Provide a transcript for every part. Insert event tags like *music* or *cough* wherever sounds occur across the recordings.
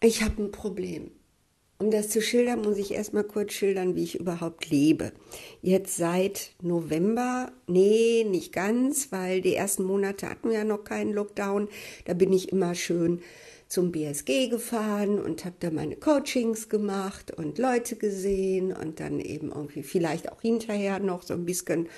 Ich habe ein Problem. Um das zu schildern, muss ich erstmal kurz schildern, wie ich überhaupt lebe. Jetzt seit November, nee, nicht ganz, weil die ersten Monate hatten wir ja noch keinen Lockdown. Da bin ich immer schön zum BSG gefahren und habe da meine Coachings gemacht und Leute gesehen und dann eben irgendwie vielleicht auch hinterher noch so ein bisschen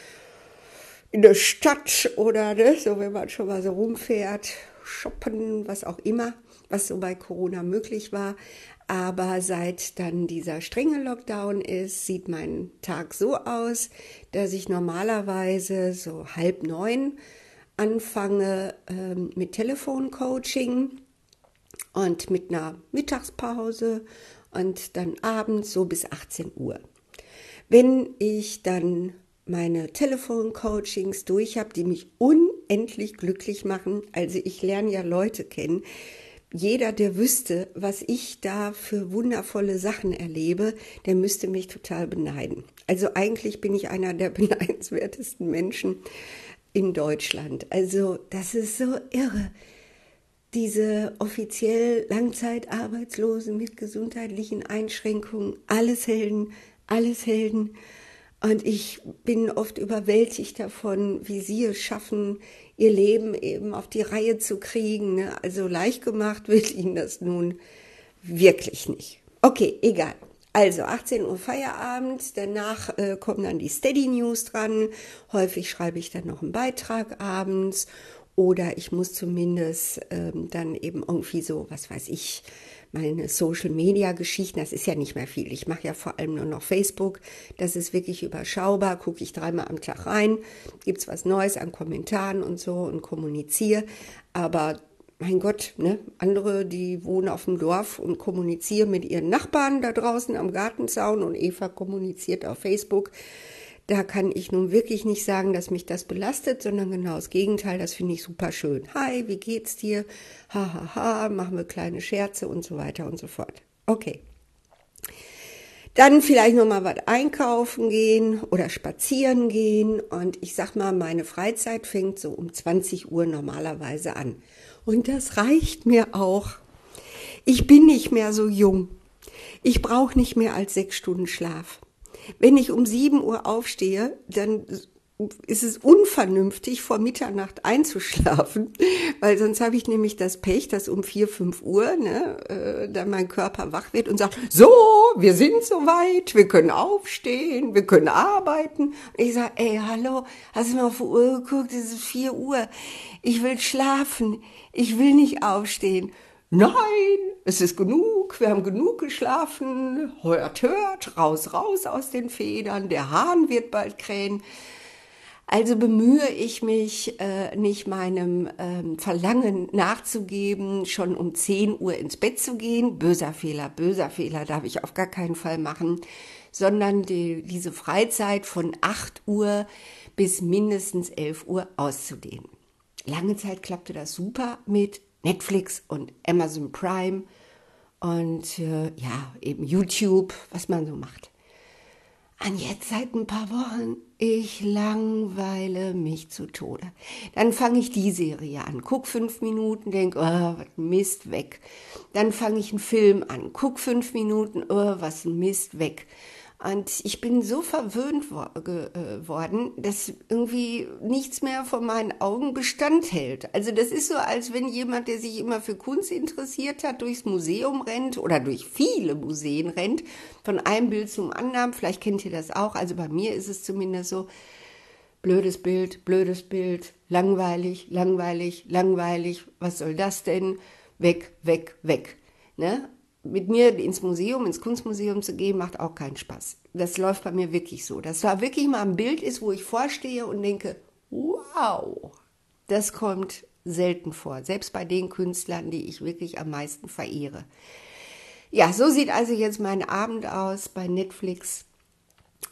in der Stadt oder ne, so, wenn man schon mal so rumfährt, shoppen, was auch immer, was so bei Corona möglich war. Aber seit dann dieser strenge Lockdown ist, sieht mein Tag so aus, dass ich normalerweise so halb neun anfange ähm, mit Telefoncoaching und mit einer Mittagspause und dann abends so bis 18 Uhr. Wenn ich dann meine Telefoncoachings durch habe, die mich unendlich glücklich machen, also ich lerne ja Leute kennen, jeder, der wüsste, was ich da für wundervolle Sachen erlebe, der müsste mich total beneiden. Also eigentlich bin ich einer der *laughs* beneidenswertesten Menschen in Deutschland. Also das ist so irre. Diese offiziell Langzeitarbeitslosen mit gesundheitlichen Einschränkungen, alles Helden, alles Helden. Und ich bin oft überwältigt davon, wie sie es schaffen, ihr Leben eben auf die Reihe zu kriegen. Ne? Also leicht gemacht wird ihnen das nun wirklich nicht. Okay, egal. Also 18 Uhr Feierabend, danach äh, kommen dann die Steady News dran. Häufig schreibe ich dann noch einen Beitrag abends oder ich muss zumindest ähm, dann eben irgendwie so, was weiß ich, meine Social-Media-Geschichten, das ist ja nicht mehr viel. Ich mache ja vor allem nur noch Facebook. Das ist wirklich überschaubar. Gucke ich dreimal am Tag rein, gibt es was Neues an Kommentaren und so und kommuniziere. Aber mein Gott, ne? andere, die wohnen auf dem Dorf und kommunizieren mit ihren Nachbarn da draußen am Gartenzaun und Eva kommuniziert auf Facebook. Da kann ich nun wirklich nicht sagen, dass mich das belastet, sondern genau das Gegenteil, das finde ich super schön. Hi, wie geht's dir? Ha, ha, ha, machen wir kleine Scherze und so weiter und so fort. Okay. Dann vielleicht nochmal was einkaufen gehen oder spazieren gehen. Und ich sag mal, meine Freizeit fängt so um 20 Uhr normalerweise an. Und das reicht mir auch. Ich bin nicht mehr so jung. Ich brauche nicht mehr als sechs Stunden Schlaf. Wenn ich um 7 Uhr aufstehe, dann ist es unvernünftig, vor Mitternacht einzuschlafen, *laughs* weil sonst habe ich nämlich das Pech, dass um 4, 5 Uhr ne, äh, dann mein Körper wach wird und sagt, so, wir sind soweit, wir können aufstehen, wir können arbeiten. Und ich sage, ey, hallo, hast du mal auf die Uhr geguckt, es ist 4 Uhr, ich will schlafen, ich will nicht aufstehen. Nein, es ist genug, wir haben genug geschlafen, hört, hört, raus, raus aus den Federn, der Hahn wird bald krähen. Also bemühe ich mich, äh, nicht meinem ähm, Verlangen nachzugeben, schon um 10 Uhr ins Bett zu gehen. Böser Fehler, böser Fehler darf ich auf gar keinen Fall machen, sondern die, diese Freizeit von 8 Uhr bis mindestens 11 Uhr auszudehnen. Lange Zeit klappte das super mit Netflix und Amazon Prime und äh, ja, eben YouTube, was man so macht. Und jetzt seit ein paar Wochen, ich langweile mich zu Tode. Dann fange ich die Serie an, guck fünf Minuten, denk, oh, was Mist, weg. Dann fange ich einen Film an, guck fünf Minuten, oh, was Mist, weg. Und ich bin so verwöhnt geworden, äh, dass irgendwie nichts mehr vor meinen Augen Bestand hält. Also das ist so, als wenn jemand, der sich immer für Kunst interessiert hat, durchs Museum rennt oder durch viele Museen rennt, von einem Bild zum anderen. Vielleicht kennt ihr das auch. Also bei mir ist es zumindest so, blödes Bild, blödes Bild, langweilig, langweilig, langweilig. Was soll das denn? Weg, weg, weg. Ne? Mit mir ins Museum, ins Kunstmuseum zu gehen, macht auch keinen Spaß. Das läuft bei mir wirklich so. Dass da wirklich mal ein Bild ist, wo ich vorstehe und denke, wow, das kommt selten vor. Selbst bei den Künstlern, die ich wirklich am meisten verehre. Ja, so sieht also jetzt mein Abend aus bei Netflix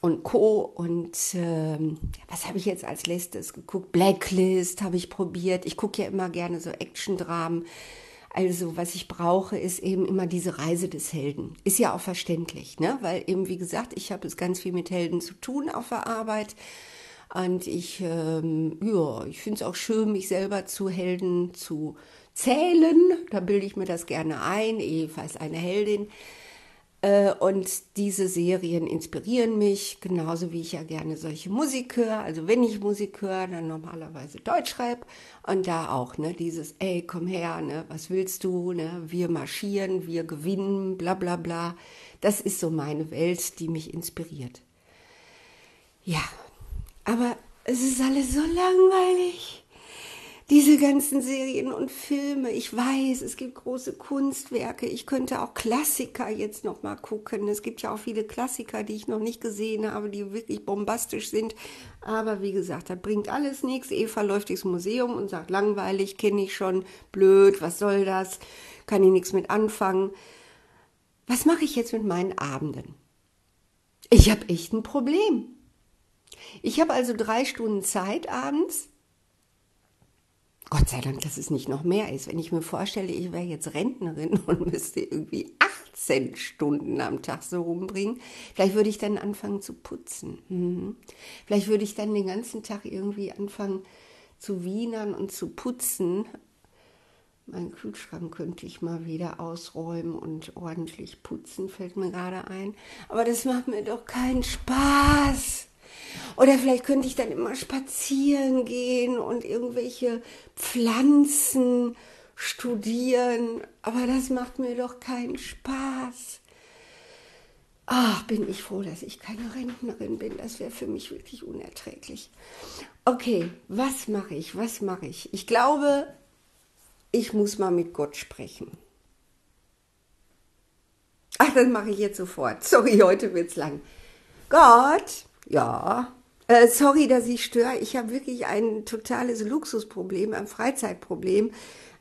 und Co. Und ähm, was habe ich jetzt als letztes geguckt? Blacklist habe ich probiert. Ich gucke ja immer gerne so Action-Dramen also was ich brauche, ist eben immer diese Reise des Helden. Ist ja auch verständlich, ne? weil eben, wie gesagt, ich habe es ganz viel mit Helden zu tun auf der Arbeit. Und ich, ähm, ja, ich finde es auch schön, mich selber zu Helden zu, zählen. Da bilde ich mir das gerne ein. Eva eine Heldin. Äh, und diese Serien inspirieren mich, genauso wie ich ja gerne solche Musik höre. Also wenn ich Musik höre, dann normalerweise Deutschrap. Und da auch, ne, dieses, ey, komm her, ne, was willst du, ne, wir marschieren, wir gewinnen, bla bla bla. Das ist so meine Welt, die mich inspiriert. Ja, aber es ist alles so langweilig diese ganzen Serien und Filme. Ich weiß, es gibt große Kunstwerke. Ich könnte auch Klassiker jetzt noch mal gucken. Es gibt ja auch viele Klassiker, die ich noch nicht gesehen habe, die wirklich bombastisch sind. Aber wie gesagt, das bringt alles nichts. Eva läuft durchs Museum und sagt, langweilig, kenne ich schon, blöd, was soll das? Kann ich nichts mit anfangen. Was mache ich jetzt mit meinen Abenden? Ich habe echt ein Problem. Ich habe also drei Stunden Zeit abends Gott sei Dank, dass es nicht noch mehr ist. Wenn ich mir vorstelle, ich wäre jetzt Rentnerin *laughs* und müsste irgendwie 18 Stunden am Tag so rumbringen, vielleicht würde ich dann anfangen zu putzen. Mhm. Vielleicht würde ich dann den ganzen Tag irgendwie anfangen zu wienern und zu putzen. Meinen Kühlschrank könnte ich mal wieder ausräumen und ordentlich putzen, fällt mir gerade ein. Aber das macht mir doch keinen Spaß. Oder vielleicht könnte ich dann immer spazieren gehen und irgendwelche Pflanzen studieren. Aber das macht mir doch keinen Spaß. Ach, bin ich froh, dass ich keine Rentnerin bin. Das wäre für mich wirklich unerträglich. Okay, was mache ich? Was mache ich? Ich glaube, ich muss mal mit Gott sprechen. Ach, das mache ich jetzt sofort. Sorry, heute wird's lang. Gott, ja. Äh, sorry, dass ich störe. Ich habe wirklich ein totales Luxusproblem, ein Freizeitproblem.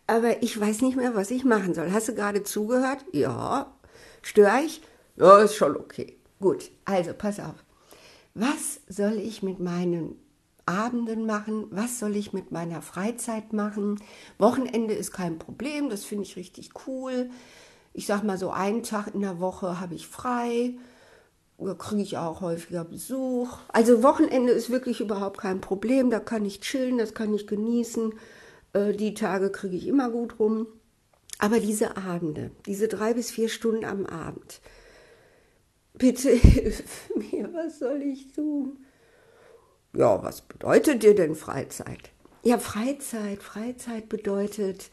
Aber ich weiß nicht mehr, was ich machen soll. Hast du gerade zugehört? Ja. Störe ich? Ja, ist schon okay. Gut, also pass auf. Was soll ich mit meinen Abenden machen? Was soll ich mit meiner Freizeit machen? Wochenende ist kein Problem, das finde ich richtig cool. Ich sag mal so, einen Tag in der Woche habe ich frei kriege ich auch häufiger Besuch. Also Wochenende ist wirklich überhaupt kein Problem. Da kann ich chillen, das kann ich genießen. Äh, die Tage kriege ich immer gut rum. Aber diese Abende, diese drei bis vier Stunden am Abend, bitte *laughs* hilf mir, was soll ich tun? Ja, was bedeutet dir denn Freizeit? Ja, Freizeit, Freizeit bedeutet,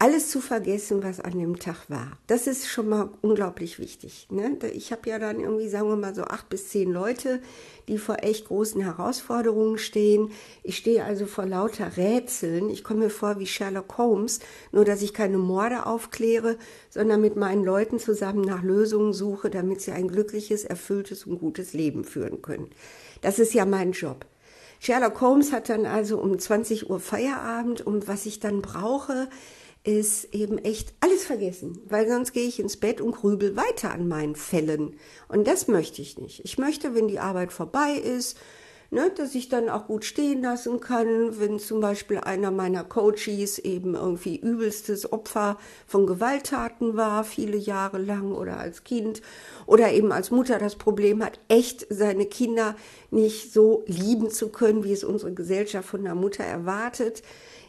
alles zu vergessen, was an dem Tag war. Das ist schon mal unglaublich wichtig. Ne? Ich habe ja dann irgendwie, sagen wir mal, so acht bis zehn Leute, die vor echt großen Herausforderungen stehen. Ich stehe also vor lauter Rätseln. Ich komme mir vor wie Sherlock Holmes, nur dass ich keine Morde aufkläre, sondern mit meinen Leuten zusammen nach Lösungen suche, damit sie ein glückliches, erfülltes und gutes Leben führen können. Das ist ja mein Job. Sherlock Holmes hat dann also um 20 Uhr Feierabend und was ich dann brauche, ist eben echt alles vergessen, weil sonst gehe ich ins Bett und grübel weiter an meinen Fällen. Und das möchte ich nicht. Ich möchte, wenn die Arbeit vorbei ist, ne, dass ich dann auch gut stehen lassen kann, wenn zum Beispiel einer meiner Coaches eben irgendwie übelstes Opfer von Gewalttaten war, viele Jahre lang oder als Kind oder eben als Mutter das Problem hat, echt seine Kinder nicht so lieben zu können, wie es unsere Gesellschaft von der Mutter erwartet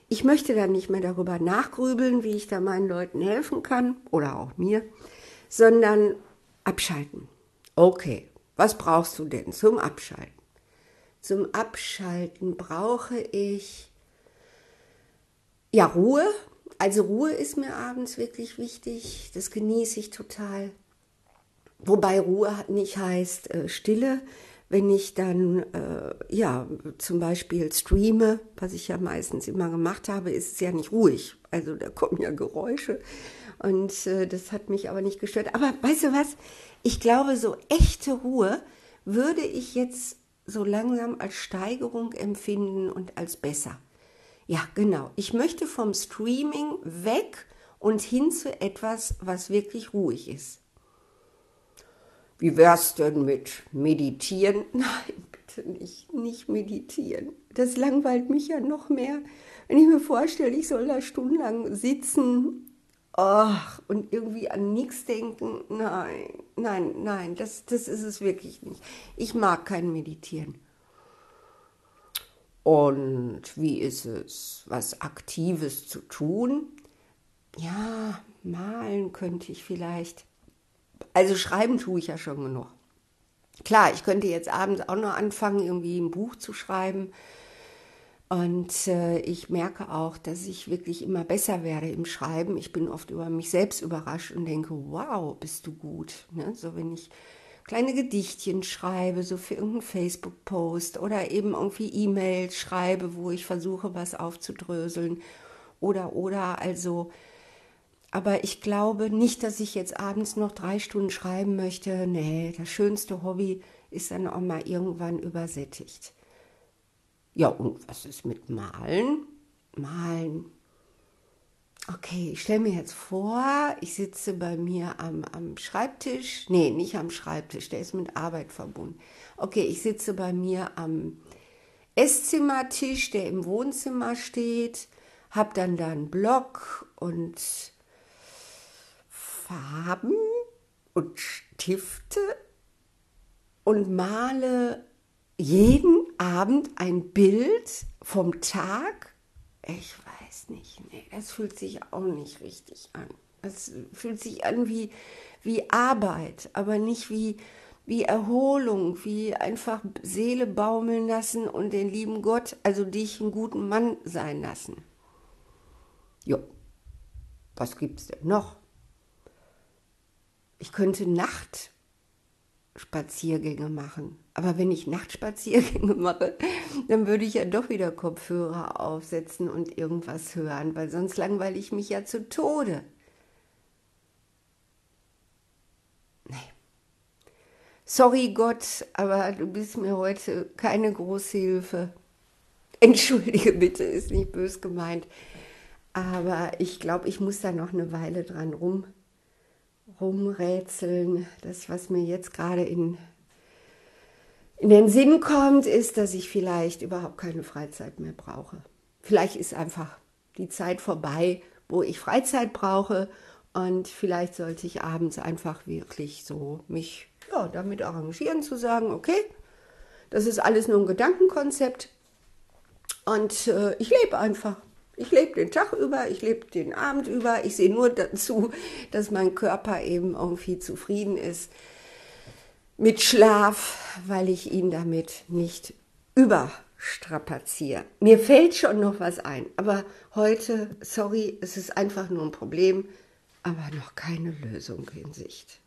ich möchte dann nicht mehr darüber nachgrübeln, wie ich da meinen Leuten helfen kann oder auch mir, sondern abschalten. Okay, was brauchst du denn zum Abschalten? Zum Abschalten brauche ich ja Ruhe. Also Ruhe ist mir abends wirklich wichtig. Das genieße ich total. Wobei Ruhe nicht heißt äh, Stille, wenn ich dann äh, ja zum Beispiel streame, was ich ja meistens immer gemacht habe, ist es ja nicht ruhig. Also da kommen ja Geräusche und äh, das hat mich aber nicht gestört. Aber weißt du was? Ich glaube, so echte Ruhe würde ich jetzt so langsam als Steigerung empfinden und als besser. Ja, genau. Ich möchte vom Streaming weg und hin zu etwas, was wirklich ruhig ist. Wie wär's denn mit Meditieren? *laughs* Nein, bitte nicht, nicht meditieren. Das langweilt mich ja noch mehr. Wenn ich mir vorstelle, ich soll da stundenlang sitzen ach, und irgendwie an nichts denken. Nein, nein, nein, das, das ist es wirklich nicht. Ich mag kein Meditieren. Und wie ist es, was Aktives zu tun? Ja, malen könnte ich vielleicht. Also schreiben tue ich ja schon genug. Klar, ich könnte jetzt abends auch noch anfangen, irgendwie ein Buch zu schreiben. Und äh, ich merke auch, dass ich wirklich immer besser werde im Schreiben. Ich bin oft über mich selbst überrascht und denke, wow, bist du gut. Ne? So wenn ich kleine Gedichtchen schreibe, so für irgendeinen Facebook-Post oder eben irgendwie E-Mails schreibe, wo ich versuche, was aufzudröseln. Oder, oder, also aber ich glaube nicht, dass ich jetzt abends noch drei Stunden schreiben möchte. Nee, das schönste Hobby ist dann auch mal irgendwann übersättigt. Ja, und was ist mit Malen? Malen. Okay, ich stelle mir jetzt vor, ich sitze bei mir am, am Schreibtisch. Nee, nicht am Schreibtisch, der ist mit Arbeit verbunden. Okay, ich sitze bei mir am Esszimmertisch, der im Wohnzimmer steht, habe dann da einen Block und Farben und Stifte und male jeden Abend ein Bild vom Tag. Ich weiß nicht, nee, das fühlt sich auch nicht richtig an. Es fühlt sich an wie, wie Arbeit, aber nicht wie, wie Erholung, wie einfach Seele baumeln lassen und den lieben Gott, also dich einen guten Mann sein lassen. Jo, was gibt's denn noch? Ich könnte Nachtspaziergänge machen. Aber wenn ich Nachtspaziergänge *laughs* mache, dann würde ich ja doch wieder Kopfhörer aufsetzen und irgendwas hören, weil sonst langweile ich mich ja zu Tode. Nee. Sorry Gott, aber du bist mir heute keine große Hilfe. Entschuldige bitte, ist nicht bös gemeint. Aber ich glaube, ich muss da noch eine Weile dran rum rumrätseln. Das, was mir jetzt gerade in, in den Sinn kommt, ist, dass ich vielleicht überhaupt keine Freizeit mehr brauche. Vielleicht ist einfach die Zeit vorbei, wo ich Freizeit brauche. Und vielleicht sollte ich abends einfach wirklich so mich ja, damit arrangieren, zu sagen, okay, das ist alles nur ein Gedankenkonzept und äh, ich lebe einfach. Ich lebe den Tag über, ich lebe den Abend über. Ich sehe nur dazu, dass mein Körper eben irgendwie zufrieden ist mit Schlaf, weil ich ihn damit nicht überstrapaziere. Mir fällt schon noch was ein, aber heute, sorry, es ist einfach nur ein Problem, aber noch keine Lösung in Sicht.